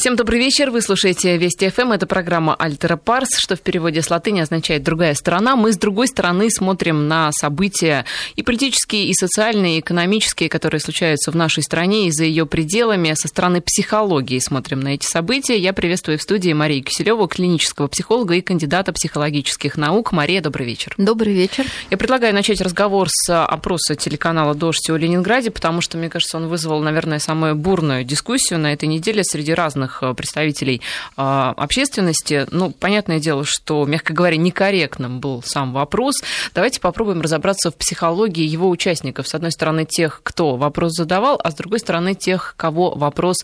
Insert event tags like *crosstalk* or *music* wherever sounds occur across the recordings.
Всем добрый вечер. Вы слушаете Вести ФМ. Это программа Альтера Парс, что в переводе с латыни означает «другая сторона». Мы с другой стороны смотрим на события и политические, и социальные, и экономические, которые случаются в нашей стране и за ее пределами. Со стороны психологии смотрим на эти события. Я приветствую в студии Марию Киселеву, клинического психолога и кандидата психологических наук. Мария, добрый вечер. Добрый вечер. Я предлагаю начать разговор с опроса телеканала «Дождь» о Ленинграде, потому что, мне кажется, он вызвал, наверное, самую бурную дискуссию на этой неделе среди разных разных э, представителей а, общественности. Ну, понятное дело, что, мягко говоря, некорректным был сам вопрос. Давайте попробуем разобраться в психологии его участников. С одной стороны, тех, кто вопрос задавал, а с другой стороны, тех, кого вопрос,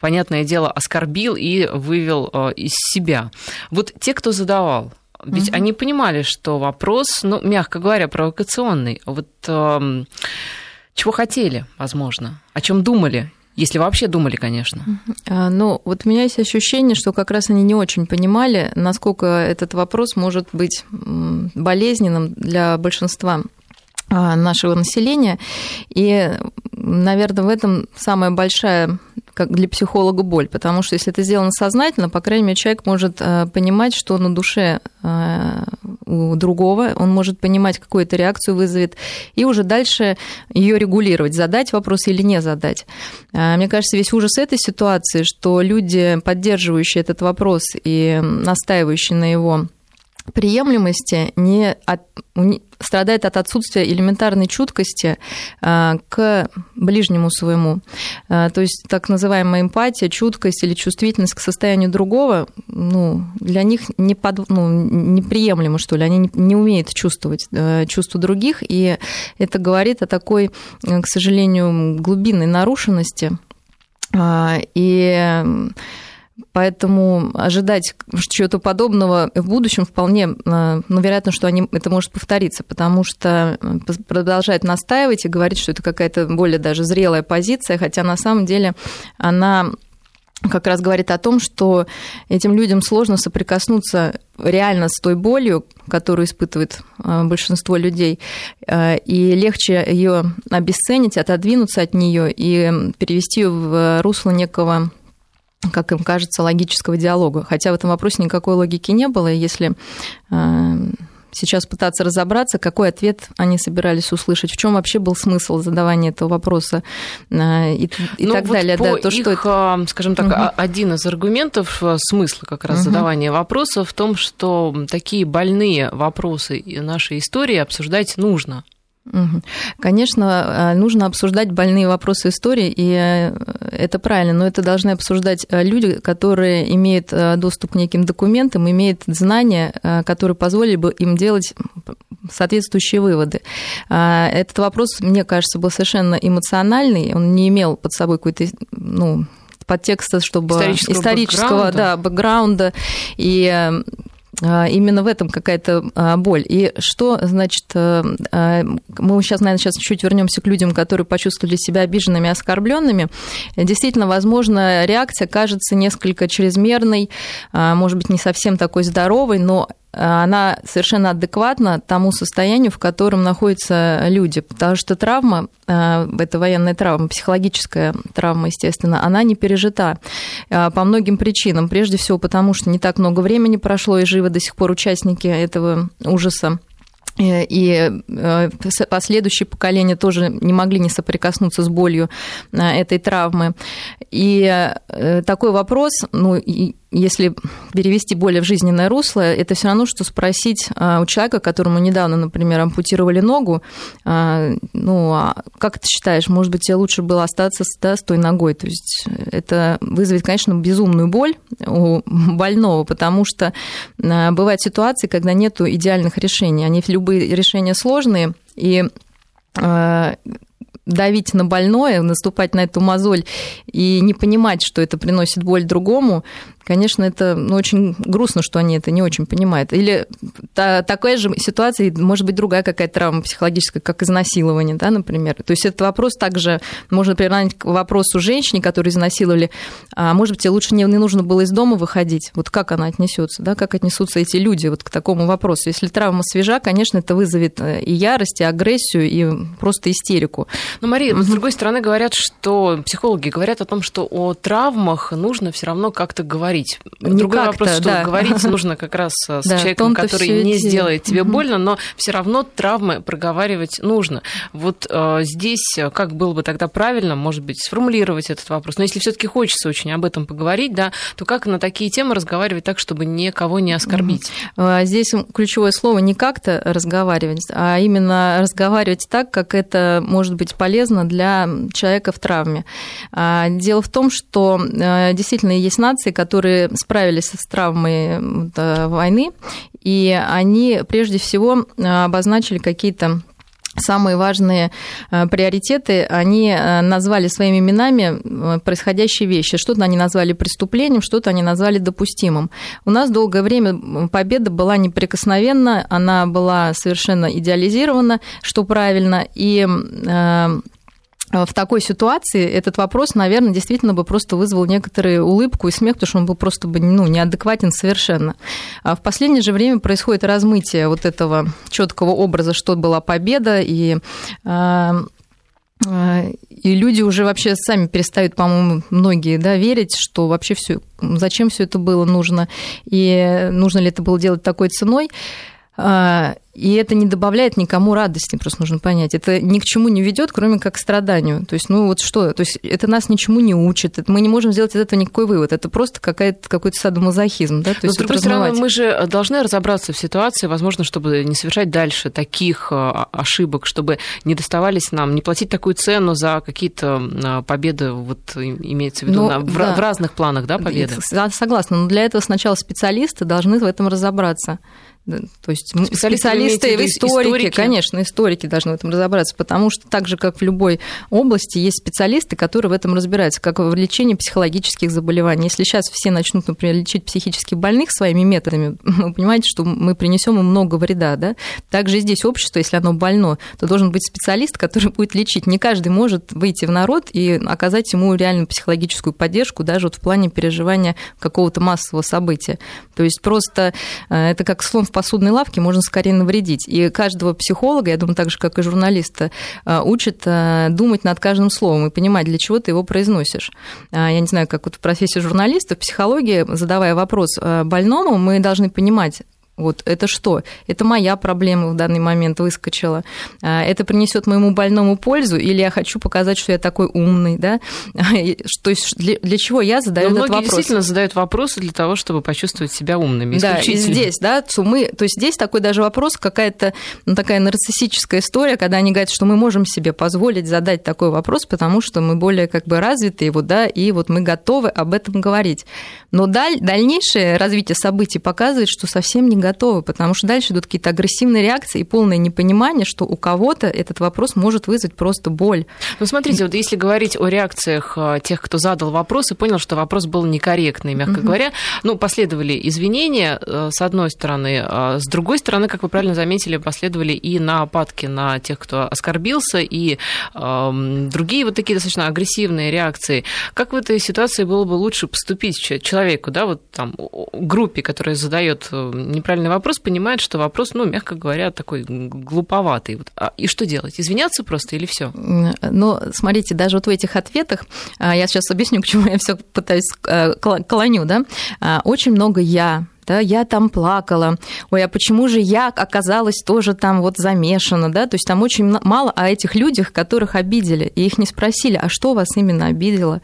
понятное дело, оскорбил и вывел э, из себя. Вот те, кто задавал, ведь угу. они понимали, что вопрос, ну, мягко говоря, провокационный. Вот э, чего хотели, возможно, о чем думали если вообще думали, конечно. А, ну, вот у меня есть ощущение, что как раз они не очень понимали, насколько этот вопрос может быть болезненным для большинства а, нашего населения. И, наверное, в этом самая большая как для психолога боль, потому что если это сделано сознательно, по крайней мере, человек может э, понимать, что на душе э, у другого, он может понимать, какую это реакцию вызовет, и уже дальше ее регулировать, задать вопрос или не задать. Э, мне кажется, весь ужас этой ситуации, что люди, поддерживающие этот вопрос и настаивающие на его приемлемости не от, страдает от отсутствия элементарной чуткости а, к ближнему своему. А, то есть так называемая эмпатия, чуткость или чувствительность к состоянию другого, ну, для них не под, ну, неприемлемо, что ли, они не, не умеют чувствовать э, чувства других, и это говорит о такой, к сожалению, глубинной нарушенности. А, и Поэтому ожидать чего-то подобного в будущем вполне, э, ну, вероятно, что они, это может повториться, потому что э, продолжает настаивать и говорить, что это какая-то более даже зрелая позиция, хотя на самом деле она как раз говорит о том, что этим людям сложно соприкоснуться реально с той болью, которую испытывает э, большинство людей, и легче ее обесценить, отодвинуться от нее и перевести в русло некого как им кажется, логического диалога. Хотя в этом вопросе никакой логики не было. И если э, сейчас пытаться разобраться, какой ответ они собирались услышать, в чем вообще был смысл задавания этого вопроса э, и, и ну, так вот далее. По да, то, их, что это... скажем так, угу. один из аргументов э, смысла как раз угу. задавания вопроса в том, что такие больные вопросы нашей истории обсуждать нужно. Конечно, э, нужно обсуждать больные вопросы истории, и э, это правильно, но это должны обсуждать э, люди, которые имеют доступ к неким документам, имеют знания, которые позволили бы им делать соответствующие выводы. Этот вопрос, мне кажется, был совершенно эмоциональный, он не имел под собой какой-то ну, подтекста, чтобы исторического, исторического бэкграунда. Да, бэкграунда. И а, именно в этом какая-то а, боль. И что, значит, э, а, мы сейчас, наверное, сейчас чуть вернемся к людям, которые почувствовали себя обиженными, оскорбленными. Действительно, возможно, реакция кажется несколько чрезмерной, может быть, не совсем такой здоровой, но она совершенно адекватна тому состоянию, в котором находятся люди, потому что травма, э, это военная травма, психологическая травма, естественно, она не пережита э, по многим причинам. Прежде всего потому, что не так много времени прошло, и живы до сих пор участники этого ужаса. Э, и последующие поколения тоже не могли не соприкоснуться с болью этой травмы. И такой вопрос, ну, если перевести более в жизненное русло, это все равно, что спросить а, у человека, которому недавно, например, ампутировали ногу, а, ну, а как ты считаешь, может быть, тебе лучше было остаться да, с той ногой? То есть это вызовет, конечно, безумную боль у больного, потому что а, бывают ситуации, когда нет идеальных решений. Они любые решения сложные, и давить на больное, наступать на эту мозоль и не понимать, что это приносит боль другому, конечно, это ну, очень грустно, что они это не очень понимают. Или та, такая же ситуация, может быть, другая какая-то травма психологическая, как изнасилование, да, например. То есть этот вопрос также можно приравнять к вопросу женщине, которую изнасиловали, а может быть, тебе лучше не, не нужно было из дома выходить. Вот как она отнесется, да, как отнесутся эти люди вот к такому вопросу. Если травма свежа, конечно, это вызовет э, и ярость, и агрессию, и просто истерику. Но, Мария, угу. с другой стороны, говорят, что психологи говорят о том, что о травмах нужно все равно как-то говорить. Не Другой вопрос, что да. говорить *laughs* нужно как раз с да, человеком, который не сделает тебе угу. больно, но все равно травмы проговаривать нужно. Вот э, здесь как было бы тогда правильно, может быть, сформулировать этот вопрос. Но если все-таки хочется очень об этом поговорить, да, то как на такие темы разговаривать так, чтобы никого не оскорбить? Угу. Здесь ключевое слово не как-то разговаривать, а именно разговаривать так, как это может быть полезно для человека в травме. А, дело в том, что э, действительно есть нации, которые справились с травмой войны, и они прежде всего обозначили какие-то самые важные э, приоритеты, они э, назвали своими именами происходящие вещи. Что-то они назвали преступлением, что-то они назвали допустимым. У нас долгое время победа была неприкосновенна, она была совершенно идеализирована, что правильно, и в такой ситуации этот вопрос, наверное, действительно бы просто вызвал некоторую улыбку и смех, потому что он был просто бы ну, неадекватен совершенно. А в последнее же время происходит размытие вот этого четкого образа, что была победа, и э, э, и люди уже вообще сами перестают, по-моему, многие да, верить, что вообще все, зачем все это было нужно, и нужно ли это было делать такой ценой. И это не добавляет никому радости, просто нужно понять. Это ни к чему не ведет, кроме как к страданию. То есть, ну вот что, то есть это нас ничему не учит, мы не можем сделать из этого никакой вывод. Это просто какая-то, какой-то садомазохизм. Да? То есть, Но, с другой стороны, мы же должны разобраться в ситуации, возможно, чтобы не совершать дальше таких а, ошибок, чтобы не доставались нам, не платить такую цену за какие-то а, победы, вот имеется в виду, ну, на, да. в, в разных планах, да, победы? Согласна, но для этого сначала специалисты должны в этом разобраться. То есть специалисты, в историки, историки, конечно, историки должны в этом разобраться, потому что так же, как в любой области, есть специалисты, которые в этом разбираются, как в лечении психологических заболеваний. Если сейчас все начнут, например, лечить психически больных своими методами, *laughs* вы понимаете, что мы принесем им много вреда. Да? Также и здесь общество, если оно больно, то должен быть специалист, который *laughs* будет лечить. Не каждый может выйти в народ и оказать ему реальную психологическую поддержку, даже вот в плане переживания какого-то массового события. То есть просто э, это как слон в посудной лавке можно скорее навредить. И каждого психолога, я думаю, так же, как и журналиста, э, учат э, думать над каждым словом и понимать, для чего ты его произносишь. Э, я не знаю, как вот в профессии журналиста, в психологии, задавая вопрос больному, мы должны понимать, вот это что? Это моя проблема в данный момент выскочила. А, это принесет моему больному пользу, или я хочу показать, что я такой умный, да? *laughs* То есть для, для чего я задаю Но этот многие вопрос? действительно задают вопросы для того, чтобы почувствовать себя умными. Да, и здесь, да, мы, то есть здесь такой даже вопрос, какая-то ну, такая нарциссическая история, когда они говорят, что мы можем себе позволить задать такой вопрос, потому что мы более как бы развитые, вот, да, и вот мы готовы об этом говорить. Но даль, дальнейшее развитие событий показывает, что совсем не готовы, потому что дальше идут какие-то агрессивные реакции и полное непонимание, что у кого-то этот вопрос может вызвать просто боль. Ну, смотрите, вот если говорить о реакциях а, тех, кто задал вопрос и понял, что вопрос был некорректный, мягко угу. говоря, ну, последовали извинения, э, с одной стороны, а с другой стороны, как вы правильно заметили, последовали и нападки на тех, кто оскорбился, и э, другие вот такие достаточно агрессивные реакции. Как в этой ситуации было бы лучше поступить человек человеку, да, вот там группе, которая задает э, неправильный вопрос, понимает, что вопрос, ну, мягко говоря, такой глуповатый. А, и что делать? Извиняться просто или все? Ну, смотрите, даже вот в этих ответах, а, я сейчас объясню, к чему я все пытаюсь э, клоню, да, а, очень много я, да, я там плакала, ой, а почему же я оказалась тоже там вот замешана, да, то есть там очень мало о этих людях, которых обидели, и их не спросили, а что вас именно обидело,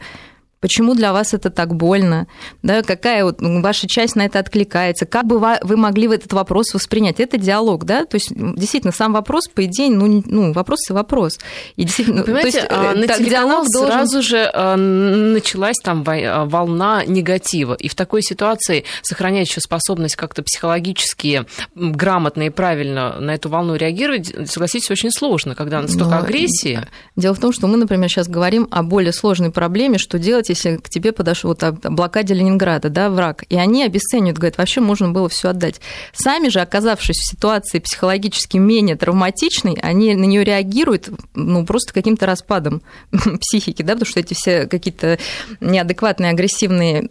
Почему для вас это так больно? Да, какая вот ваша часть на это откликается? Как бы вы могли в этот вопрос воспринять? Это диалог, да? То есть, действительно, сам вопрос, по идее, ну, ну вопрос и вопрос. И действительно, Понимаете, то есть, а, на так, диалог должен... сразу же а, началась там а, волна негатива. И в такой ситуации сохранять еще способность как-то психологически грамотно и правильно на эту волну реагировать, согласитесь, очень сложно, когда столько Но агрессии. Дело в том, что мы, например, сейчас говорим о более сложной проблеме, что делать делать, если к тебе подошел вот, о блокаде Ленинграда, да, враг? И они обесценивают, говорят, вообще можно было все отдать. Сами же, оказавшись в ситуации психологически менее травматичной, они на нее реагируют, ну, просто каким-то распадом *laughs* психики, да, потому что эти все какие-то неадекватные, агрессивные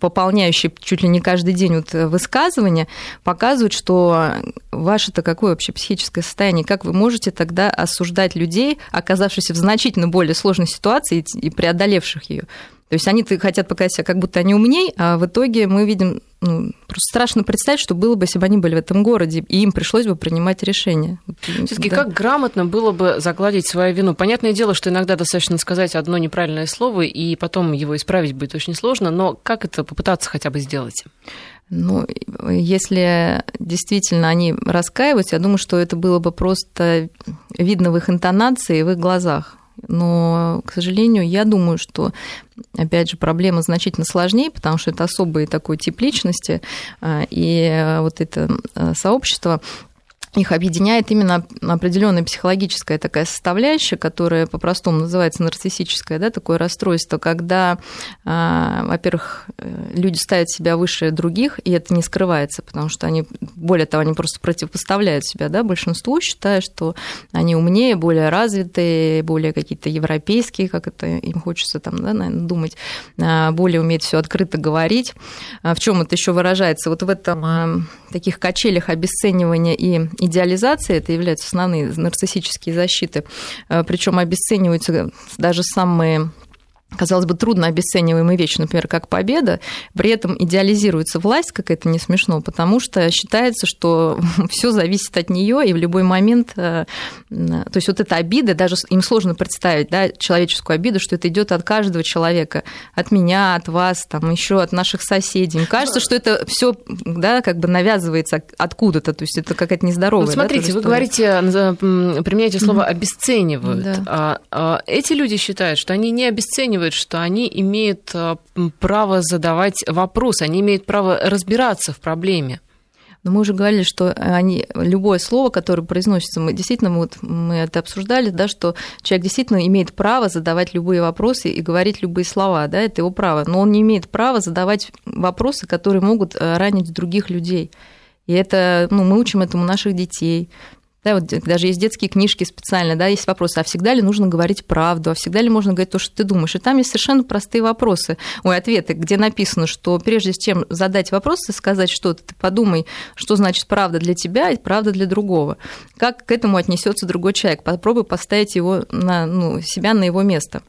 пополняющие чуть ли не каждый день вот высказывания, показывают, что ваше-то какое вообще психическое состояние, как вы можете тогда осуждать людей, оказавшихся в значительно более сложной ситуации и преодолевших ее. То есть они хотят показать себя, как будто они умней, а в итоге мы видим, ну, просто страшно представить, что было бы, если бы они были в этом городе, и им пришлось бы принимать решения. Все-таки да. как грамотно было бы загладить свою вину? Понятное дело, что иногда достаточно сказать одно неправильное слово, и потом его исправить будет очень сложно, но как это попытаться хотя бы сделать? Ну, если действительно они раскаиваются, я думаю, что это было бы просто видно в их интонации и в их глазах. Но, к сожалению, я думаю, что, опять же, проблема значительно сложнее, потому что это особый такой тип личности, а, и вот это а, сообщество их объединяет именно определенная психологическая такая составляющая, которая по-простому называется нарциссическое, да, такое расстройство, когда, а, во-первых, э, люди ставят себя выше других, и это не скрывается, потому что они, более того, они просто противопоставляют себя, да, большинству, считая, что они умнее, более развитые, более какие-то европейские, как это им хочется там, да, наверное, думать, а, более умеют все открыто говорить. А в чем это еще выражается? Вот в этом таких качелях обесценивания и идеализации, это являются основные нарциссические защиты, э, причем обесцениваются даже самые казалось бы, трудно обесцениваемая вещь, например, как победа, при этом идеализируется власть, как это не смешно, потому что считается, что *laughs* все зависит от нее, и в любой момент, э, то есть вот эта обида, даже им сложно представить, да, человеческую обиду, что это идет от каждого человека, от меня, от вас, там еще от наших соседей. Им кажется, что это все, да, как бы навязывается откуда-то, то есть это какая-то нездоровая. Вот смотрите, да, вы говорите, применяете слово обесценивают. Да. А, а, эти люди считают, что они не обесценивают подчеркивает, что они имеют э, право задавать вопросы, они имеют право разбираться в проблеме. Но мы уже говорили, что они, любое слово, которое произносится, мы действительно вот, мы это обсуждали, да, что человек действительно имеет право задавать любые вопросы и говорить любые слова, да, это его право, но он не имеет права задавать вопросы, которые могут э, ранить других людей. И это, ну, мы учим этому наших детей, да, вот даже есть детские книжки специально, да, есть вопросы, а всегда ли нужно говорить правду, а всегда ли можно говорить то, что ты думаешь? И там есть совершенно простые вопросы, ой, ответы, где написано, что прежде чем задать вопрос и сказать что-то, ты подумай, что значит правда для тебя и правда для другого. Как к этому отнесется другой человек? Попробуй поставить его на, ну, себя на его место.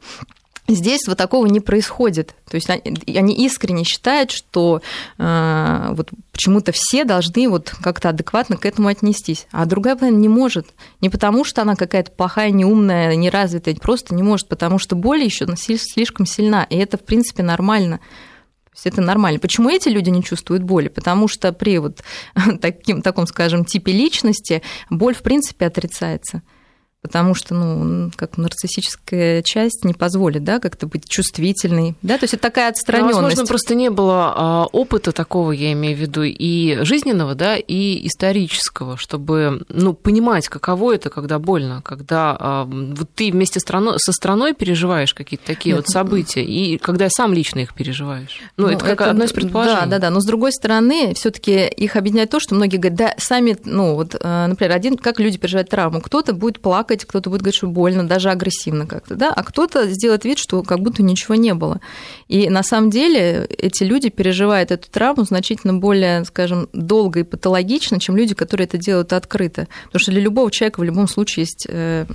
Здесь вот такого не происходит. То есть они искренне считают, что э, вот почему-то все должны вот как-то адекватно к этому отнестись. А другая половина не может. Не потому, что она какая-то плохая, неумная, неразвитая, просто не может, потому что боль еще слишком сильна. И это, в принципе, нормально. То есть это нормально. Почему эти люди не чувствуют боли? Потому что при вот *laughs* таким, таком, скажем, типе личности боль, в принципе, отрицается потому что, ну, как нарциссическая часть не позволит, да, как-то быть чувствительной, да, то есть это такая отстраненность. возможно, просто не было а, опыта такого, я имею в виду, и жизненного, да, и исторического, чтобы, ну, понимать, каково это, когда больно, когда а, вот ты вместе со страной переживаешь какие-то такие Нет, вот события, и когда сам лично их переживаешь. Ну, ну это как это, одно из предположений. Да, да, да, но с другой стороны, все таки их объединяет то, что многие говорят, да, сами, ну, вот, э, например, один, как люди переживают травму, кто-то будет плакать плакать, кто-то будет говорить, что больно, даже агрессивно как-то, да, а кто-то сделает вид, что как будто ничего не было. И на самом деле эти люди переживают эту травму значительно более, скажем, долго и патологично, чем люди, которые это делают открыто. Потому что для любого человека в любом случае есть э,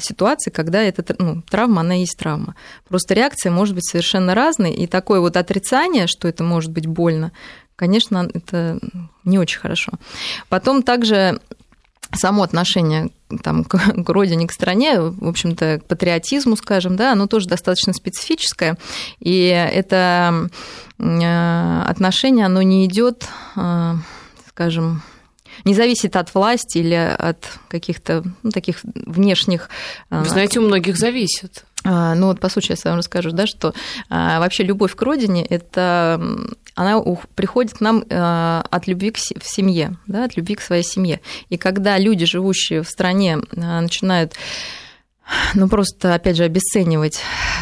ситуации, когда эта ну, травма, она есть травма. Просто реакция может быть совершенно разной, и такое вот отрицание, что это может быть больно, конечно, это не очень хорошо. Потом также само отношение там, к, *laughs* к родине, к стране, в общем-то, к патриотизму, скажем, да, оно тоже достаточно специфическое. И это э, отношение, оно не идет, э, скажем, не зависит от власти или от каких-то ну, таких внешних... Э, Вы знаете, у многих зависит. А, ну вот по сути я вам расскажу, да, что а, вообще любовь к родине – это она приходит к нам а, от любви к семье, да, от любви к своей семье. И когда люди, живущие в стране, начинают ну, просто, опять же, обесценивать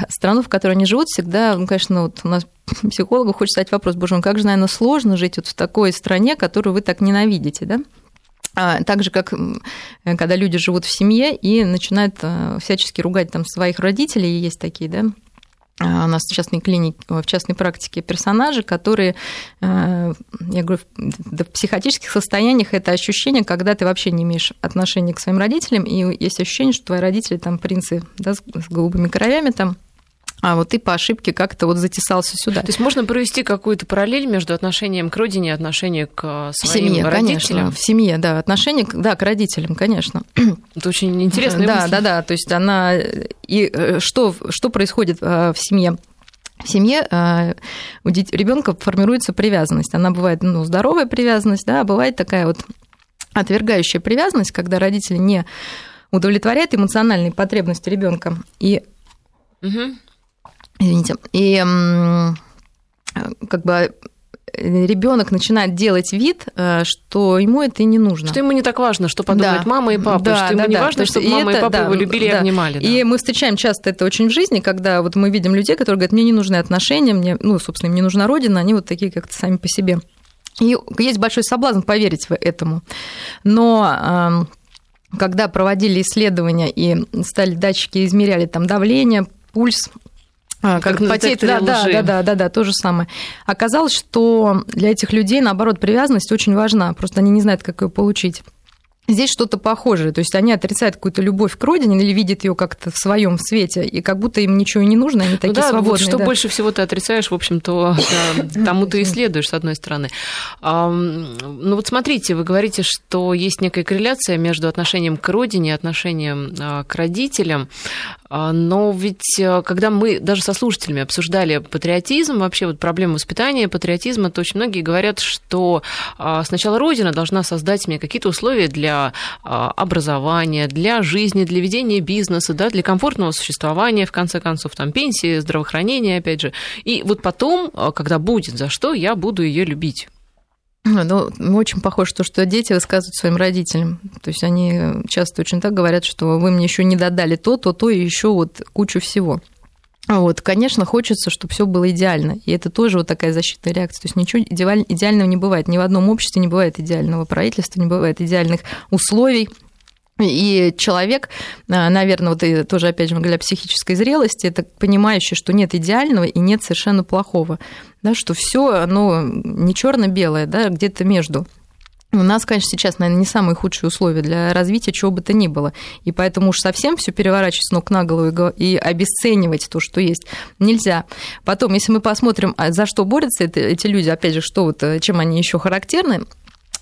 страну, в которой они живут, всегда, ну, конечно, вот у нас психологу хочется задать вопрос, боже мой, как же, наверное, сложно жить вот в такой стране, которую вы так ненавидите, да? А, так же, как когда люди живут в семье и начинают э, всячески ругать там своих родителей, есть такие, да, а, у нас в частной клинике, в частной практике персонажи, которые, э, я говорю, в психотических состояниях это ощущение, когда ты вообще не имеешь отношения к своим родителям, и есть ощущение, что твои родители там принцы да, с голубыми кровями там, а вот ты по ошибке как-то вот затесался сюда. То есть можно провести какую-то параллель между отношением к родине и отношением к своим семье, родителям? Конечно, в семье, да, отношение, да, к родителям, конечно. Это очень интересно. Да, да, да, то есть она... И э, что, что происходит э, в семье? В семье э, у ребенка формируется привязанность. Она бывает ну, здоровая привязанность, да, а бывает такая вот отвергающая привязанность, когда родители не удовлетворяют эмоциональные потребности ребенка. И угу. Извините. И как бы ребенок начинает делать вид, э, что ему это и не нужно. Что ему не так важно, что подумают да. мама и папа, да, что ему да, не да. важно, чтобы мама это, и папа да, его любили да. и обнимали. Да. И мы встречаем часто это очень в жизни, когда вот мы видим людей, которые говорят, мне не нужны отношения, мне, ну, собственно, им не нужна родина, они вот такие как-то сами по себе. И есть большой соблазн поверить в этому. Но когда проводили исследования и стали датчики измеряли там давление, пульс, а, как, как потеет, да, да, да, да, да, да, то же самое. Оказалось, что для этих людей, наоборот, привязанность очень важна, просто они не знают, как ее получить. Здесь что-то похожее, то есть они отрицают какую-то любовь к родине или видят ее как-то в своем свете, и как будто им ничего не нужно, они такие ну да, свободные. Вот что да. больше всего ты отрицаешь, в общем-то, *laughs* тому ты исследуешь, с одной стороны. Ну вот смотрите, вы говорите, что есть некая корреляция между отношением к родине и отношением а, к родителям. А, но ведь э, когда мы даже со слушателями обсуждали патриотизм, вообще вот проблему воспитания патриотизма, то очень многие говорят, что а, сначала Родина должна создать мне какие-то условия для а, образования, для жизни, для ведения бизнеса, да, для комфортного существования, в конце концов, там, пенсии, здравоохранения, опять же. И вот потом, когда будет за что, я буду ее любить. Ну, очень похоже то, что дети высказывают своим родителям. То есть они часто очень так говорят, что вы мне еще не додали то, то, то и еще вот кучу всего. Вот, конечно, хочется, чтобы все было идеально. И это тоже вот такая защитная реакция. То есть ничего идеального не бывает. Ни в одном обществе не бывает идеального правительства, не бывает идеальных условий. И человек, а, наверное, вот тоже, опять же, о психической зрелости, это понимающий, что нет идеального и нет совершенно плохого, да, что все, оно не черно-белое, да, где-то между. У нас, конечно, сейчас, наверное, не самые худшие условия для развития чего бы то ни было. И поэтому уж совсем все переворачивать с ног на голову и обесценивать то, что есть, нельзя. Потом, если мы посмотрим, а за что борются эти люди, опять же, что вот, э, чем они еще характерны,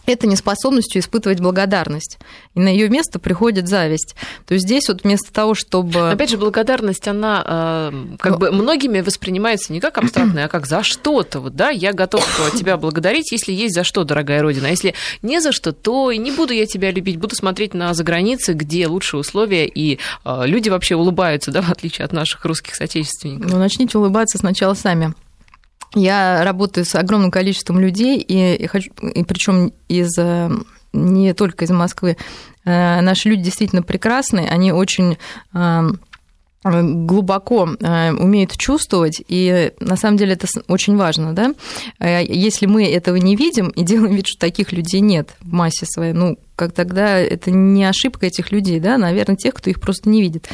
это неспособностью испытывать благодарность. И на ее место приходит зависть. То есть здесь вот вместо того, чтобы... Опять же, благодарность, она э, как Но... бы многими воспринимается не как абстрактная, а как за что-то. Вот, да, я готов *coughs* тебя благодарить, если есть за что, дорогая Родина. А если не за что, то и не буду я тебя любить, буду смотреть на заграницы, где лучшие условия, и э, люди вообще улыбаются, да, в отличие от наших русских соотечественников. Ну, начните улыбаться сначала сами. Я работаю с огромным количеством людей, и, и, хочу, и причем из э, не только из Москвы. Э, наши люди действительно прекрасные, они очень э, глубоко умеют чувствовать, и на самом деле это очень важно, да. Если мы этого не видим и *laughs* делаем вид, что таких людей нет в массе своей, ну, как тогда это не ошибка этих людей, да, наверное, тех, кто их просто не видит.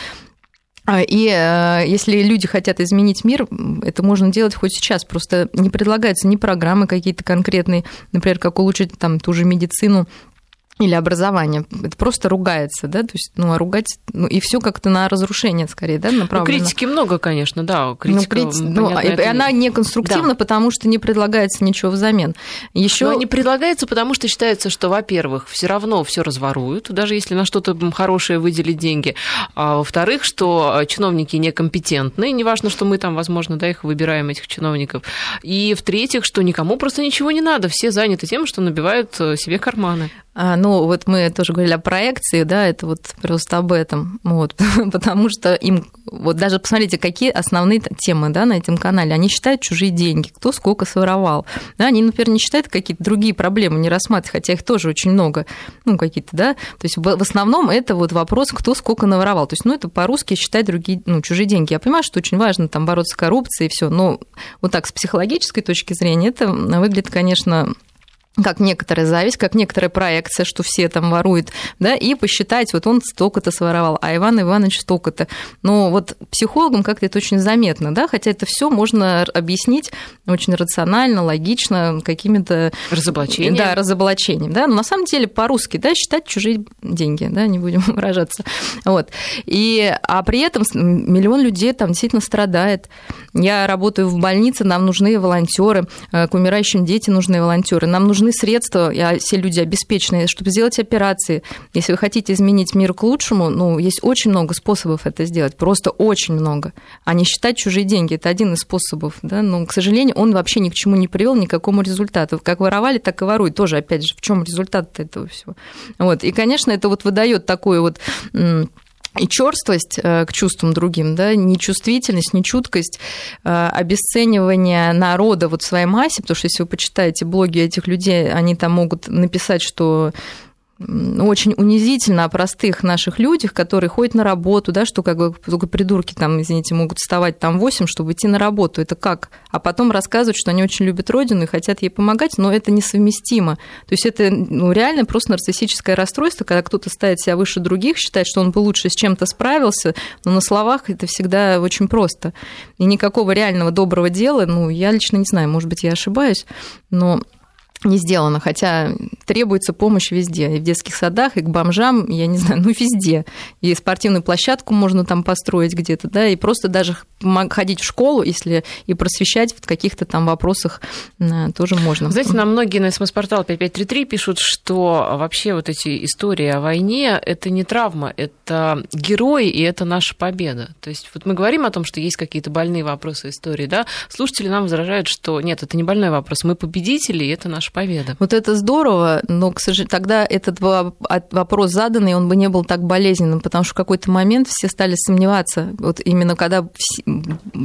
А, и э, если люди хотят изменить мир, это можно делать хоть сейчас. Просто не предлагаются ни программы какие-то конкретные, например, как улучшить там ту же медицину, или образование. Это просто ругается, да, то есть, ну, а ругать, ну, и все как-то на разрушение скорее, да, ну, направлено. Ну, критики много, конечно, да, критика, ну, крити... ну, понятно, это... она не конструктивна, да. потому что не предлагается ничего взамен. Еще не предлагается, потому что считается, что, во-первых, все равно все разворуют, даже если на что-то хорошее выделить деньги, а во-вторых, что чиновники некомпетентны, неважно, что мы там, возможно, да, их выбираем, этих чиновников, и в-третьих, что никому просто ничего не надо, все заняты тем, что набивают э, себе карманы. А, ну, вот мы тоже говорили о проекции, да, это вот просто об этом, вот, *laughs* потому что им, вот даже посмотрите, какие основные темы, да, на этом канале, они считают чужие деньги, кто сколько своровал, да, они, например, не считают какие-то другие проблемы, не рассматривают, хотя их тоже очень много, ну, какие-то, да, то есть в основном это вот вопрос, кто сколько наворовал, то есть, ну, это по-русски считать другие, ну, чужие деньги. Я понимаю, что очень важно там бороться с коррупцией и все, но вот так с психологической точки зрения это выглядит, конечно, как некоторая зависть, как некоторая проекция, что все там воруют, да, и посчитать, вот он столько-то своровал, а Иван Иванович столько-то. Но вот психологам как-то это очень заметно, да, хотя это все можно объяснить очень рационально, логично, какими-то... Разоблачением. Да, разоблачением, да, но на самом деле по-русски, да, считать чужие деньги, да, не будем *laughs* выражаться. Вот. И, а при этом миллион людей там действительно страдает. Я работаю в больнице, нам нужны волонтеры, э, к умирающим детям нужны волонтеры, нам нужны нужны средства, и все люди обеспеченные, чтобы сделать операции. Если вы хотите изменить мир к лучшему, ну, есть очень много способов это сделать, просто очень много. А не считать чужие деньги, это один из способов, да, но, к сожалению, он вообще ни к чему не привел, ни к какому результату. Как воровали, так и воруют. Тоже, опять же, в чем результат этого всего? Вот. И, конечно, это вот выдает такую вот и черствость э, к чувствам другим, да, нечувствительность, нечуткость, э, обесценивание народа вот в своей массе, потому что если вы почитаете блоги этих людей, они там могут написать, что очень унизительно о простых наших людях, которые ходят на работу, да, что как бы только придурки там, извините, могут вставать там 8, чтобы идти на работу. Это как? А потом рассказывают, что они очень любят родину и хотят ей помогать, но это несовместимо. То есть это ну, реально просто нарциссическое расстройство, когда кто-то ставит себя выше других, считает, что он бы лучше с чем-то справился, но на словах это всегда очень просто. И никакого реального доброго дела, ну, я лично не знаю, может быть, я ошибаюсь, но не сделано, хотя требуется помощь везде, и в детских садах, и к бомжам, я не знаю, ну везде. И спортивную площадку можно там построить где-то, да, и просто даже ходить в школу, если и просвещать в каких-то там вопросах тоже можно. Знаете, нам многие на СМС-портал 5533 пишут, что вообще вот эти истории о войне – это не травма, это герои, и это наша победа. То есть вот мы говорим о том, что есть какие-то больные вопросы истории, да, слушатели нам возражают, что нет, это не больной вопрос, мы победители, и это наша наша победа. Вот это здорово, но, к сожалению, тогда этот вопрос заданный, он бы не был так болезненным, потому что в какой-то момент все стали сомневаться, вот именно когда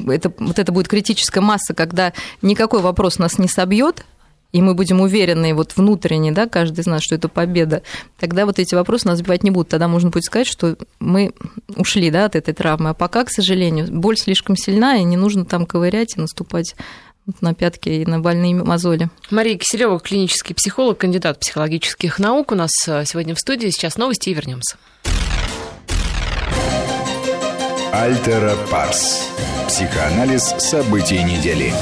это, вот это будет критическая масса, когда никакой вопрос нас не собьет, и мы будем уверены вот внутренне, да, каждый из нас, что это победа, тогда вот эти вопросы нас сбивать не будут. Тогда можно будет сказать, что мы ушли да, от этой травмы. А пока, к сожалению, боль слишком сильна, и не нужно там ковырять и наступать на пятки и на больные мозоли. Мария Киселева, клинический психолог, кандидат психологических наук, у нас э, сегодня в студии. Сейчас новости и вернемся. Альтера Парс. Психоанализ событий недели.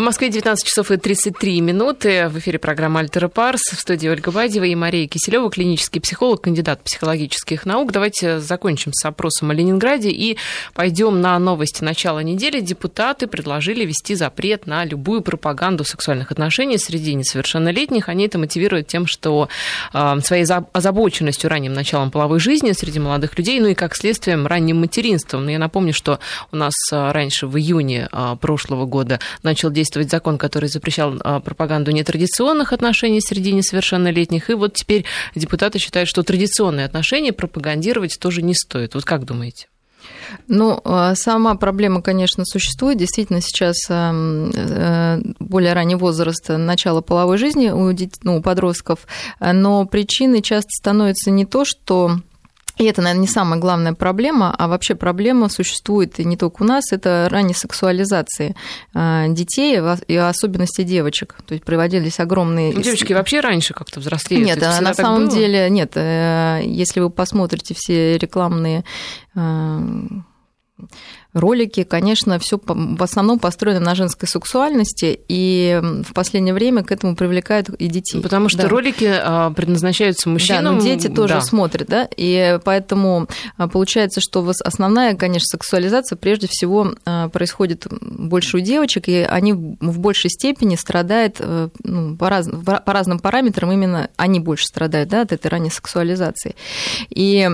В Москве 19 часов и 33 минуты. В эфире программа «Альтера Парс». В студии Ольга Бадева и Мария Киселева, клинический психолог, кандидат психологических наук. Давайте закончим с опросом о Ленинграде и пойдем на новости начала недели. Депутаты предложили ввести запрет на любую пропаганду сексуальных отношений среди несовершеннолетних. Они это мотивируют тем, что э, своей озабоченностью ранним началом половой жизни среди молодых людей, ну и как следствием ранним материнством. Но я напомню, что у нас э, раньше в июне э, прошлого года начал действовать действовать закон, который запрещал а, пропаганду нетрадиционных отношений среди несовершеннолетних. И вот теперь депутаты считают, что традиционные отношения пропагандировать тоже не стоит. Вот как думаете? Ну, а, сама проблема, конечно, существует. Действительно, сейчас э, более ранний возраст начала половой жизни у, детей, ну, у подростков, но причиной часто становится не то, что и это, наверное, не самая главная проблема, а вообще проблема существует и не только у нас, это ранней сексуализации а, детей и особенности девочек. То есть проводились огромные... Ну, девочки вообще раньше как-то взрослели? Нет, на самом было? деле нет. Э, если вы посмотрите все рекламные э, ролики, конечно, все в основном построено на женской сексуальности, и в последнее время к этому привлекают и детей. Потому что да. ролики а, предназначаются мужчинам. Да, но дети тоже да. смотрят, да, и поэтому а, получается, что основная, конечно, сексуализация прежде всего а, происходит больше у девочек, и они в большей степени страдают э, ну, по, раз, по разным параметрам, именно они больше страдают да, от этой ранней сексуализации. И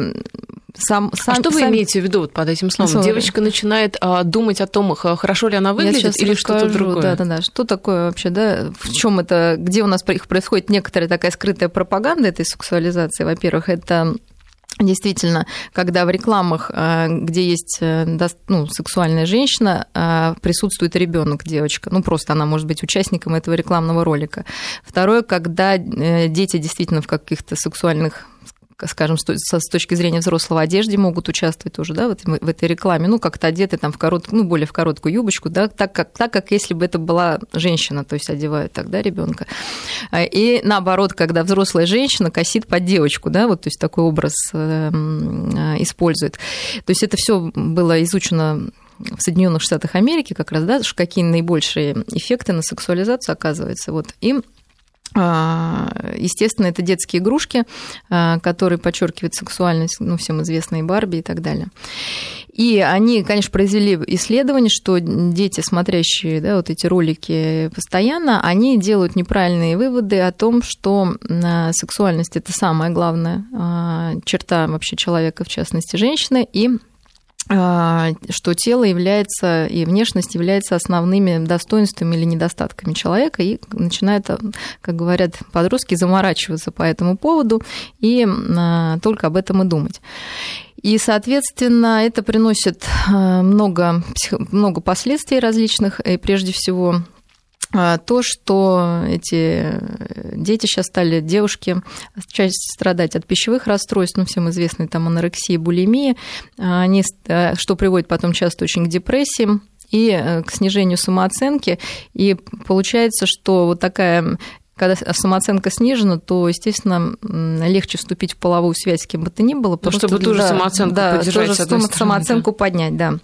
сам, сам, а что вы сам... имеете в виду вот под этим словом? Девочка начинает начинает а, думать о том, хорошо ли она выглядит или что-то другое. Да, да, да. Что такое вообще, да? В чем это, где у нас происходит некоторая такая скрытая пропаганда этой сексуализации? Во-первых, это Действительно, когда в рекламах, э, где есть э, ну, сексуальная женщина, э, присутствует ребенок, девочка, ну просто она может быть участником этого рекламного ролика. Второе, когда дети действительно в каких-то сексуальных скажем, с точки зрения взрослого одежды могут участвовать тоже, да, вот в этой рекламе, ну, как-то одеты там в короткую, ну, более в короткую юбочку, да, так как, так как если бы это была женщина, то есть одевают тогда ребенка. И наоборот, когда взрослая женщина косит под девочку, да, вот, то есть такой образ эм, э, использует. То есть это все было изучено в Соединенных Штатах Америки как раз, да, какие наибольшие эффекты на сексуализацию оказываются. Вот. И а, естественно, это детские игрушки, а, которые подчеркивают сексуальность, ну, всем известные Барби и так далее. И они, конечно, произвели исследование, что дети, смотрящие да, вот эти ролики постоянно, они делают неправильные выводы о том, что а, сексуальность это самая главная черта вообще человека, в частности женщины, и а, что тело является и внешность является основными достоинствами или недостатками человека, и начинает, как говорят подростки, заморачиваться по этому поводу и а, только об этом и думать. И, соответственно, это приносит а, много, много последствий различных, и прежде всего а, то, что эти дети сейчас стали, девушки, часть страдать от пищевых расстройств, ну, всем известной там анорексии, булимии, а, они, э, что приводит потом часто очень к депрессии, и э, к снижению самооценки. И получается, что вот такая когда самооценка снижена, то, естественно, легче вступить в половую связь с кем бы то ни было. Ну, чтобы тоже да, самооценку да, поддержать. Тоже самооценку поднять, да.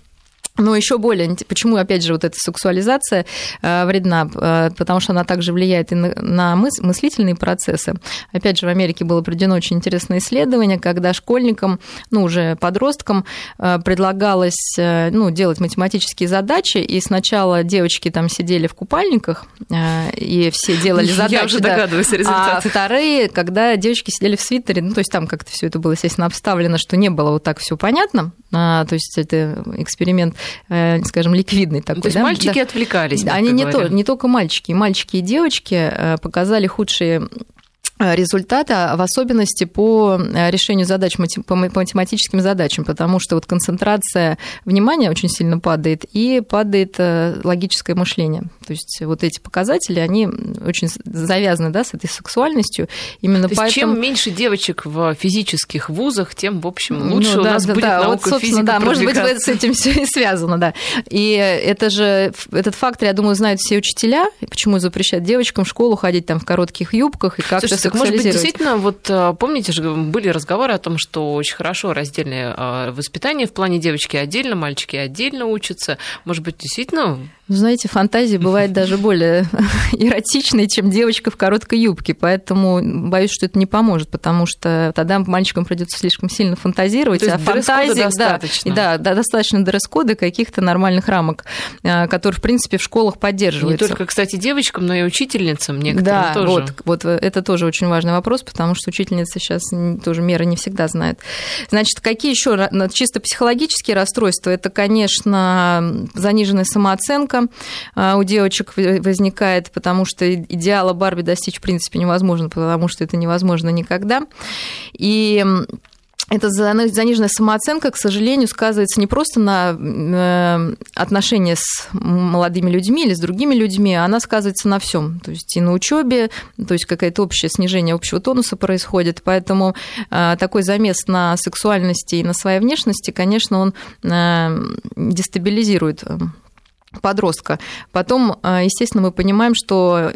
Но еще более, почему, опять же, вот эта сексуализация э, вредна, э, потому что она также влияет и на мыс мыслительные процессы. Опять же, в Америке было проведено очень интересное исследование, когда школьникам, ну, уже подросткам э, предлагалось ну, делать математические задачи, и сначала девочки там сидели в купальниках, и все делали *laughs* задачи. Я уже догадываюсь да, результаты. А вторые, когда девочки сидели в свитере, ну, то есть там как-то все это было, естественно, обставлено, что не было вот так все понятно, а, то есть это эксперимент скажем, ликвидный такой. Ну, то есть да? мальчики да. отвлекались. Они не, то, не только мальчики, мальчики и девочки э, показали худшие Э, результата, в особенности по э, решению задач по математическим задачам, потому что вот концентрация внимания очень сильно падает и падает э, логическое мышление. То есть вот эти показатели, они очень завязаны да, с этой сексуальностью. Именно То поэтому... чем меньше девочек в физических вузах, тем, в общем, лучше ну, да, у нас да, будет да, наука, вот, физика да, может быть, с этим все и связано, да. И это же, этот фактор, я думаю, знают все учителя, почему запрещают девочкам в школу ходить там в коротких юбках и как-то Слушайте, может быть, действительно, вот э, помните же, были разговоры о том, что очень хорошо раздельное э, воспитание в плане девочки отдельно, мальчики отдельно учатся. Может быть, действительно ну, знаете, фантазии бывают *laughs* даже более *laughs* эротичные, чем девочка в короткой юбке, поэтому боюсь, что это не поможет, потому что тогда мальчикам придется слишком сильно фантазировать, То есть а фантазии, достаточно. Да, да, достаточно дресс-кода каких-то нормальных рамок, э, которые, в принципе, в школах поддерживаются. Не только, кстати, девочкам, но и учительницам некоторым да, тоже. Вот, вот это тоже очень важный вопрос, потому что учительницы сейчас тоже меры не всегда знают. Значит, какие еще чисто психологические расстройства? Это, конечно, заниженная самооценка, а, у девочек возникает, потому что идеала Барби достичь, в принципе, невозможно, потому что это невозможно никогда. И эта заниженная самооценка, к сожалению, сказывается не просто на э, отношения с молодыми людьми или с другими людьми, она сказывается на всем, то есть и на учебе, то есть какое-то общее снижение общего тонуса происходит, поэтому э, такой замес на сексуальности и на своей внешности, конечно, он э, дестабилизирует подростка. Потом, а, естественно, мы понимаем, что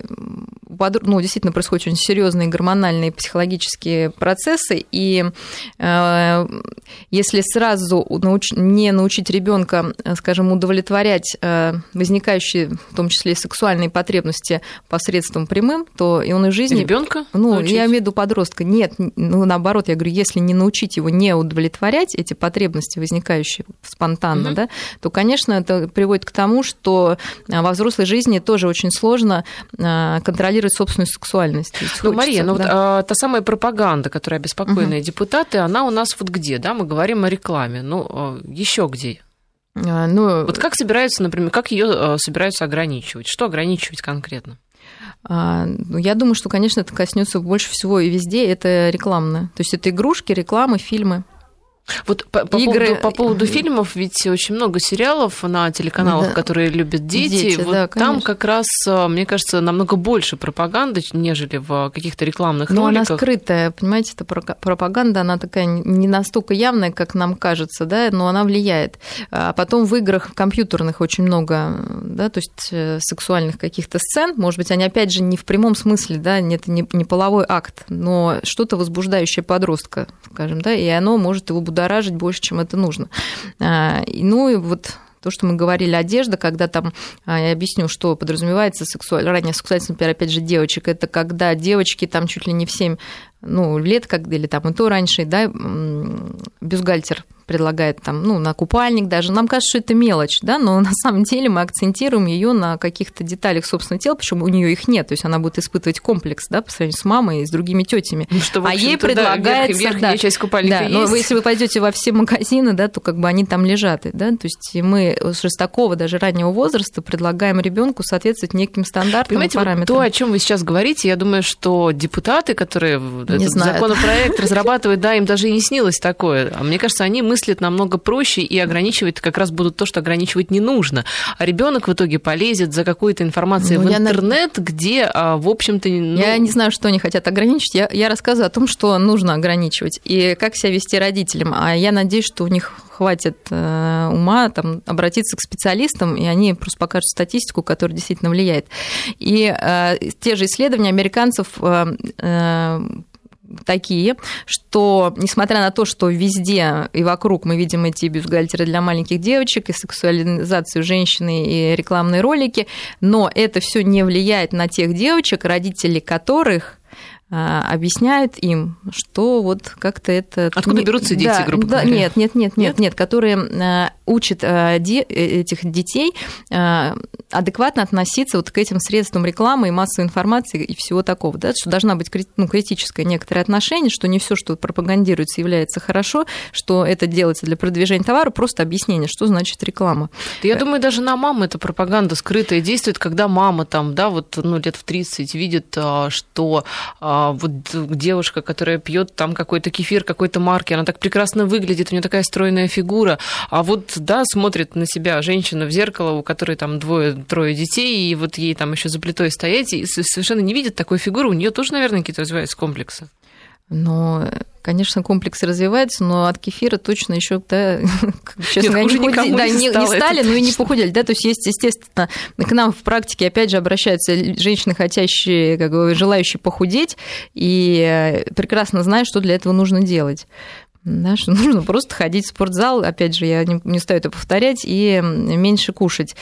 ну, действительно происходят очень серьезные гормональные психологические процессы, и э, если сразу науч... не научить ребенка, скажем, удовлетворять э, возникающие, в том числе сексуальные потребности посредством прямым, то и он и жизни... Ребенка? Ну, научить? я имею в виду подростка. Нет, ну, наоборот, я говорю, если не научить его не удовлетворять эти потребности, возникающие спонтанно, угу. да, то, конечно, это приводит к тому, что э, во взрослой жизни тоже очень сложно э, контролировать собственную сексуальность. Ну, Мария, ну да. вот а, та самая пропаганда, которая обеспокоенные угу. депутаты, она у нас вот где, да? Мы говорим о рекламе. Ну, а, еще где? А, ну, вот как собираются, например, как ее э, собираются ограничивать? Что ограничивать конкретно? А, ну, я думаю, что, конечно, это коснется больше всего и везде, это рекламное. То есть это игрушки, рекламы, фильмы. Вот по, по, Игры... поводу, по поводу фильмов, ведь очень много сериалов на телеканалах, да. которые любят дети. дети вот да, там как раз, э, мне кажется, намного больше пропаганды, нежели в каких-то рекламных Но роликах. она скрытая, понимаете, эта пропаганда, она такая не настолько явная, как нам кажется, да, но она влияет. А потом в играх компьютерных очень много, да, то есть э, сексуальных каких-то сцен, может быть, они опять же не в прямом смысле, да, это не, не половой акт, но что-то возбуждающее подростка, скажем, да, и оно может его будоражить больше, чем это нужно. А, ну и вот то, что мы говорили, одежда, когда там, а, я объясню, что подразумевается сексуаль... ранняя сексуальность, например, опять же, девочек, это когда девочки там чуть ли не в 7 ну, лет, как или там и то раньше, да, бюстгальтер предлагает там, ну, на купальник даже. Нам кажется, что это мелочь, да, но *laughs* на самом деле мы акцентируем ее на каких-то деталях собственного тела, причем у нее их нет, то есть она будет испытывать комплекс, да, по сравнению с мамой и с другими тетями. Ну, что, а ей предлагается, да, верх, да, часть купальника да, есть. но если вы пойдете во все магазины, да, то как бы они там лежат, да, то есть мы с такого даже раннего возраста предлагаем ребенку соответствовать неким стандартам Понимаете, и параметрам. Вот то, о чем вы сейчас говорите, я думаю, что депутаты, которые не этот знают. законопроект *laughs* разрабатывают, да, им даже и не снилось такое. А мне кажется, они мыслят намного проще и ограничивать как раз будут то, что ограничивать не нужно. А ребенок в итоге полезет за какой-то информацией ну, в интернет, на... где, а, в общем-то... Ну... Я не знаю, что они хотят ограничить. Я, я рассказываю о том, что нужно ограничивать и как себя вести родителям. А я надеюсь, что у них хватит э, ума там, обратиться к специалистам, и они просто покажут статистику, которая действительно влияет. И э, те же исследования американцев э, э, такие, что, несмотря на то, что везде и вокруг мы видим эти бюстгальтеры для маленьких девочек, и сексуализацию женщины, и рекламные ролики, но это все не влияет на тех девочек, родители которых а, объясняют им, что вот как-то это... Откуда берутся дети, да, грубо да, Нет, нет, нет, нет, нет, которые а, учат а, этих детей адекватно относиться вот к этим средствам рекламы и массовой информации и всего такого, да, что должна быть ну, критическое некоторое отношение, что не все, что пропагандируется, является хорошо, что это делается для продвижения товара, просто объяснение, что значит реклама. Я думаю, даже на маму эта пропаганда скрытая действует, когда мама там, да, вот ну, лет в 30 видит, что а, вот девушка, которая пьет там какой-то кефир какой-то марки, она так прекрасно выглядит, у нее такая стройная фигура, а вот, да, смотрит на себя женщина в зеркало, у которой там двое-трое детей, и вот ей там еще за плитой стоять, и совершенно не видит такой фигуры, у нее тоже, наверное, какие-то развиваются комплексы. Но, конечно, комплексы развиваются, но от кефира точно еще, да, *laughs* честно говоря, не, да, не, не стали, но и не похудели. Да, то есть есть, естественно, к нам в практике, опять же, обращаются женщины, хотящие, как бы, желающие похудеть, и э, прекрасно знают, что для этого нужно делать. Да, что *laughs* нужно просто ходить в спортзал, опять же, я не, не стою это повторять, и меньше кушать.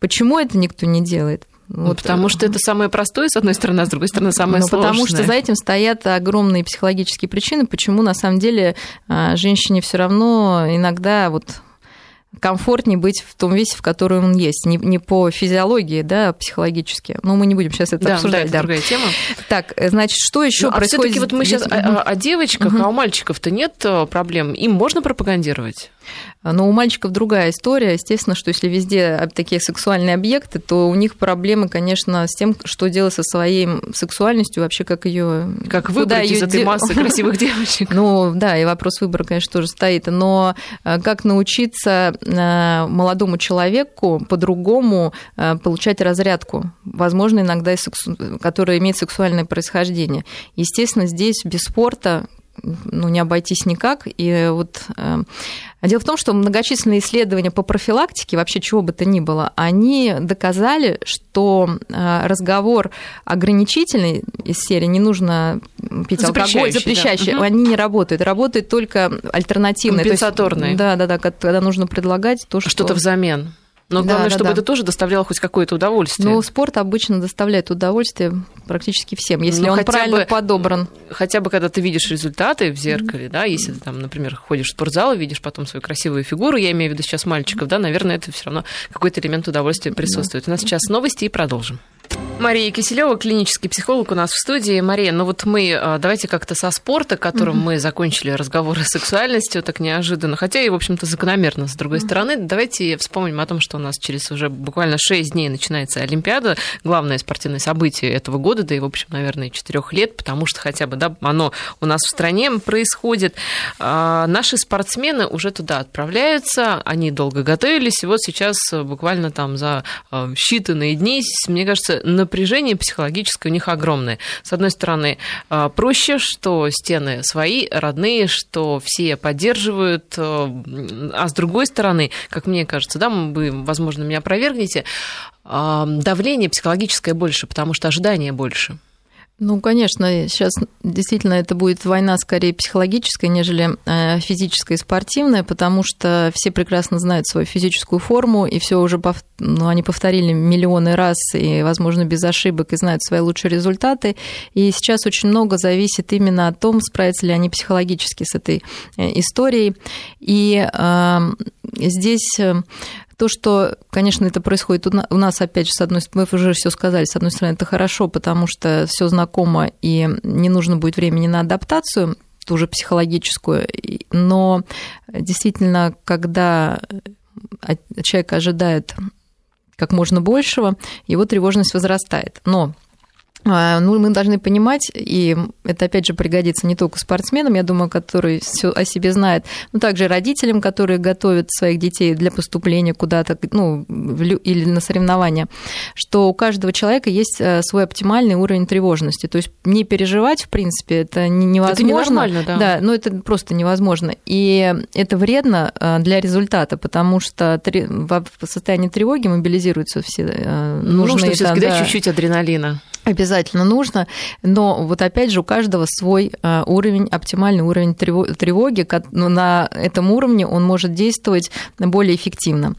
Почему это никто не делает? Ну, вот. Потому что это самое простое, с одной стороны, а с другой стороны, самое ну, сложное. Потому что за этим стоят огромные психологические причины, почему на самом деле а, женщине все равно иногда вот комфортнее быть в том весе, в котором он есть. Не, не по физиологии, да, а психологически. Но мы не будем сейчас это да, обсуждать. Да, это да. другая тема. Так, значит, что еще ну, происходит? А вот мы сейчас о, о девочках, угу. а у мальчиков-то нет э, проблем. Им можно пропагандировать? Но у мальчиков другая история. Естественно, что если везде такие сексуальные объекты, то у них проблемы, конечно, с тем, что делать со своей сексуальностью, вообще как ее... Как выбрать из этой массы *laughs* красивых девочек. Ну, да, и вопрос выбора, конечно, тоже стоит. Но э, как научиться э, молодому человеку по-другому э, получать разрядку, возможно, иногда, которая имеет сексуальное происхождение. Естественно, здесь без спорта ну, не обойтись никак. И вот дело в том, что многочисленные исследования по профилактике, вообще чего бы то ни было, они доказали, что э, разговор ограничительный из серии «не нужно пить алкоголь», запрещающий, да. они не работают. Работают только альтернативные. Компенсаторные. да, да, да, когда нужно предлагать то, что... Что-то взамен. Но главное, да, чтобы да. это тоже доставляло хоть какое-то удовольствие. Ну, спорт обычно доставляет удовольствие практически всем, если ну, он правильно бы, подобран. Хотя бы когда ты видишь результаты в зеркале, mm-hmm. да, если ты там, например, ходишь в спортзал и видишь потом свою красивую фигуру, я имею в виду сейчас мальчиков, да, наверное, это все равно какой-то элемент удовольствия присутствует. У нас сейчас новости и продолжим. Мария Киселева, клинический психолог у нас в студии. Мария, ну вот мы а, давайте как-то со спорта, которым mm-hmm. мы закончили разговор о сексуальности, так неожиданно, хотя и, в общем-то, закономерно, с другой mm-hmm. стороны, давайте вспомним о том, что у нас через уже буквально 6 дней начинается Олимпиада, главное спортивное событие этого года, да и, в общем, наверное, 4 лет, потому что хотя бы, да, оно у нас в стране происходит. А, наши спортсмены уже туда отправляются, они долго готовились, и вот сейчас буквально там за а, считанные дни, мне кажется, на напряжение психологическое у них огромное. С одной стороны, а, проще, что стены свои, родные, что все поддерживают, а, а с другой стороны, как мне кажется, да, вы, возможно, меня опровергнете, а, давление психологическое больше, потому что ожидания больше. Ну, конечно, сейчас действительно это будет война скорее психологическая, нежели э, физическая и спортивная, потому что все прекрасно знают свою физическую форму, и все уже ну, они повторили миллионы раз, и, возможно, без ошибок, и знают свои лучшие результаты. И сейчас очень много зависит именно от том, справятся ли они психологически с этой э, историей. И э, здесь то, что, конечно, это происходит у нас, опять же, с одной стороны, мы уже все сказали, с одной стороны, это хорошо, потому что все знакомо, и не нужно будет времени на адаптацию, ту же психологическую, но действительно, когда человек ожидает как можно большего, его тревожность возрастает. Но ну, мы должны понимать, и это, опять же, пригодится не только спортсменам, я думаю, которые все о себе знают, но также родителям, которые готовят своих детей для поступления куда-то, ну, или на соревнования, что у каждого человека есть э, свой оптимальный уровень тревожности. То есть не переживать, в принципе, это невозможно. Это ненормально, да. Да, но это просто невозможно. И это вредно э, для результата, потому что в состоянии тревоги мобилизируются все э, нужные... Нужно все-таки да, чуть-чуть адреналина. Обязательно нужно, но вот опять же у каждого свой э, уровень, оптимальный уровень тревоги, но на этом уровне он может действовать более эффективно.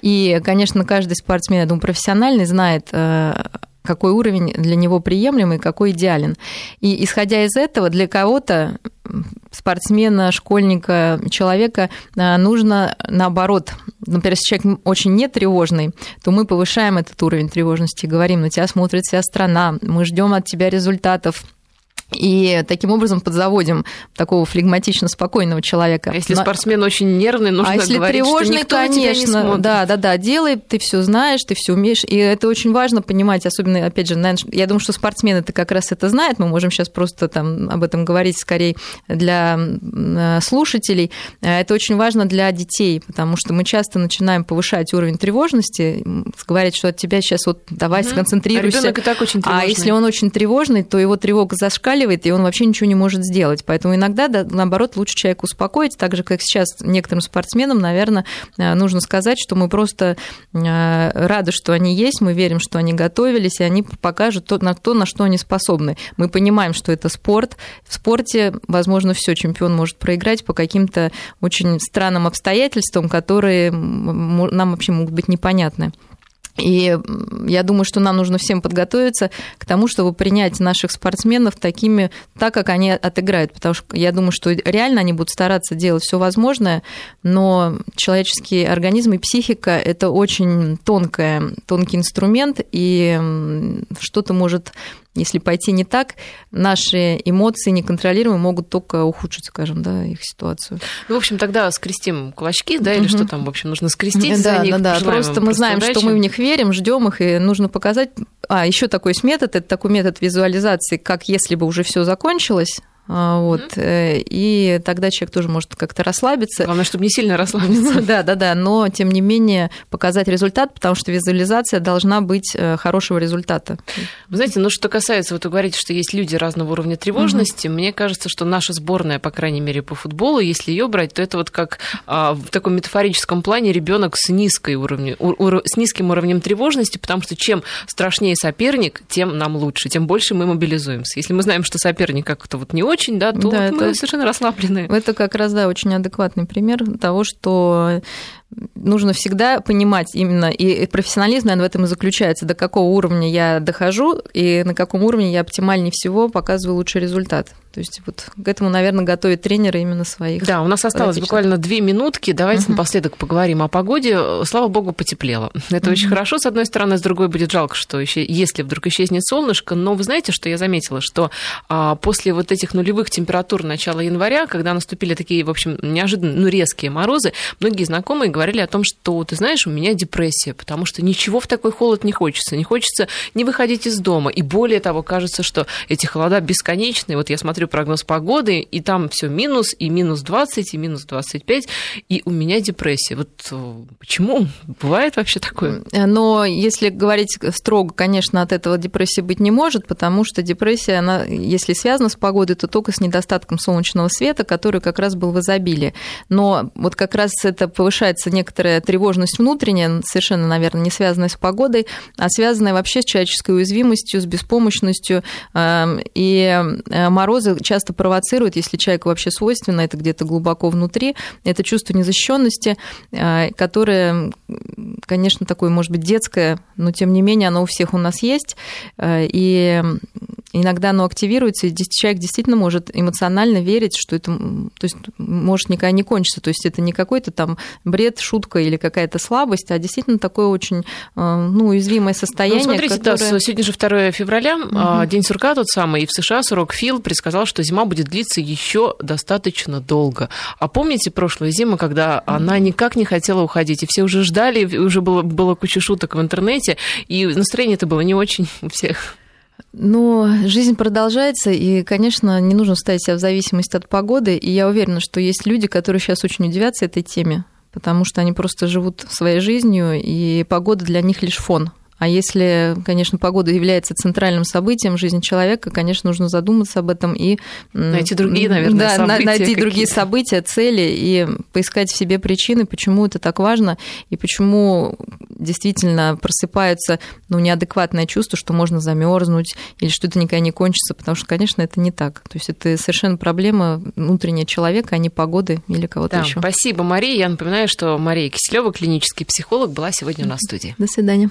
И, конечно, каждый спортсмен, я думаю, профессиональный знает э, какой уровень для него приемлемый, какой идеален. И исходя из этого, для кого-то спортсмена, школьника, человека а, нужно наоборот. Например, если человек очень нетревожный, то мы повышаем этот уровень тревожности, говорим, на тебя смотрит вся страна, мы ждем от тебя результатов, и таким образом подзаводим такого флегматично спокойного человека. А если спортсмен очень нервный, нужно а если говорить, тревожный, что никто конечно, не да, да, да, делай, ты все знаешь, ты все умеешь, и это очень важно понимать, особенно, опять же, наверное, я думаю, что спортсмены это как раз это знают, мы можем сейчас просто там об этом говорить скорее для э, слушателей. Э, это очень важно для детей, потому что мы часто начинаем повышать уровень тревожности, говорить, что от тебя сейчас вот давай угу. сконцентрируйся. А, и так очень тревожный. а если он очень тревожный, то его тревога зашкаливает зашкаливает, и он вообще ничего не может сделать. Поэтому иногда, да, наоборот, лучше человека успокоить, так же, как сейчас некоторым спортсменам, наверное, э, нужно сказать, что мы просто э, рады, что они есть, мы верим, что они готовились, и они покажут то, на то, на что они способны. Мы понимаем, что это спорт. В спорте, возможно, все чемпион может проиграть по каким-то очень странным обстоятельствам, которые нам вообще могут быть непонятны. И я думаю, что нам нужно всем подготовиться к тому, чтобы принять наших спортсменов такими, так, как они отыграют. Потому что я думаю, что реально они будут стараться делать все возможное, но человеческий организм и психика – это очень тонкая, тонкий инструмент, и что-то может если пойти не так, наши эмоции неконтролируемые могут только ухудшить, скажем, да, их ситуацию. Ну, в общем, тогда скрестим кулачки, да, или угу. что там, в общем, нужно скрестить да, за них. Да, да, просто мы знаем, удачи. что мы в них верим, ждем их, и нужно показать. А, еще такой есть метод, это такой метод визуализации, как если бы уже все закончилось, вот. Mm-hmm. И тогда человек тоже может как-то расслабиться. Главное, чтобы не сильно расслабиться. *laughs* да, да, да. Но, тем не менее, показать результат, потому что визуализация должна быть э, хорошего результата. Вы знаете, ну, что касается, вот вы говорите, что есть люди разного уровня тревожности, mm-hmm. мне кажется, что наша сборная, по крайней мере, по футболу, если ее брать, то это вот как а, в таком метафорическом плане ребенок с, низкой уровнем, ур, с низким уровнем тревожности, потому что чем страшнее соперник, тем нам лучше, тем больше мы мобилизуемся. Если мы знаем, что соперник как-то вот не очень, да, то да, вот это, мы совершенно расслаблены. Это как раз, да, очень адекватный пример того, что нужно всегда понимать именно, и профессионализм, наверное, в этом и заключается, до какого уровня я дохожу, и на каком уровне я оптимальнее всего показываю лучший результат. То есть вот к этому, наверное, готовят тренеры именно своих. Да, у нас осталось буквально две минутки. Давайте uh-huh. напоследок поговорим о погоде. Слава богу, потеплело. *laughs* Это uh-huh. очень хорошо, с одной стороны, с другой будет жалко, что еще, если вдруг исчезнет солнышко. Но вы знаете, что я заметила, что а, после вот этих нулевых температур начала января, когда наступили такие, в общем, неожиданно, ну, резкие морозы, многие знакомые говорили о том, что, ты знаешь, у меня депрессия, потому что ничего в такой холод не хочется. Не хочется не выходить из дома. И более того, кажется, что эти холода бесконечные. Вот я смотрю прогноз погоды, и там все минус, и минус 20, и минус 25, и у меня депрессия. Вот э, почему? Бывает вообще такое? Но если говорить строго, конечно, от этого депрессии быть не может, потому что депрессия, она, если связана с погодой, то только с недостатком солнечного света, который как раз был в изобилии. Но вот как раз это повышается некоторая тревожность внутренняя, совершенно, наверное, не связанная с погодой, а связанная вообще с человеческой уязвимостью, с беспомощностью. Эм, и э, морозы часто провоцирует, если человеку вообще свойственно, это где-то глубоко внутри, это чувство незащищенности, э, которое, конечно, такое, может быть, детское, но тем не менее оно у всех у нас есть, э, и иногда оно активируется, и человек действительно может эмоционально верить, что это то есть, может никогда не кончиться. То есть это не какой-то там бред, шутка или какая-то слабость, а действительно такое очень э, ну, уязвимое состояние. Ну, смотрите, которое... да, сегодня же 2 февраля, угу. день сурка тот самый, и в США сурок Фил предсказал, что зима будет длиться еще достаточно долго. А помните прошлую зиму, когда угу. она никак не хотела уходить, и все уже ждали, уже было, было куча шуток в интернете, и настроение это было не очень у всех. Но жизнь продолжается, и, конечно, не нужно ставить себя в зависимость от погоды. И я уверена, что есть люди, которые сейчас очень удивятся этой теме, потому что они просто живут своей жизнью, и погода для них лишь фон. А если, конечно, погода является центральным событием жизни человека, конечно, нужно задуматься об этом и... Найти другие, наверное, да, события. найти какие-то. другие события, цели и поискать в себе причины, почему это так важно и почему действительно просыпается ну, неадекватное чувство, что можно замерзнуть или что это никогда не кончится, потому что, конечно, это не так. То есть это совершенно проблема внутренняя человека, а не погоды или кого-то да, еще. Спасибо, Мария. Я напоминаю, что Мария Киселева, клинический психолог, была сегодня у нас в студии. До свидания.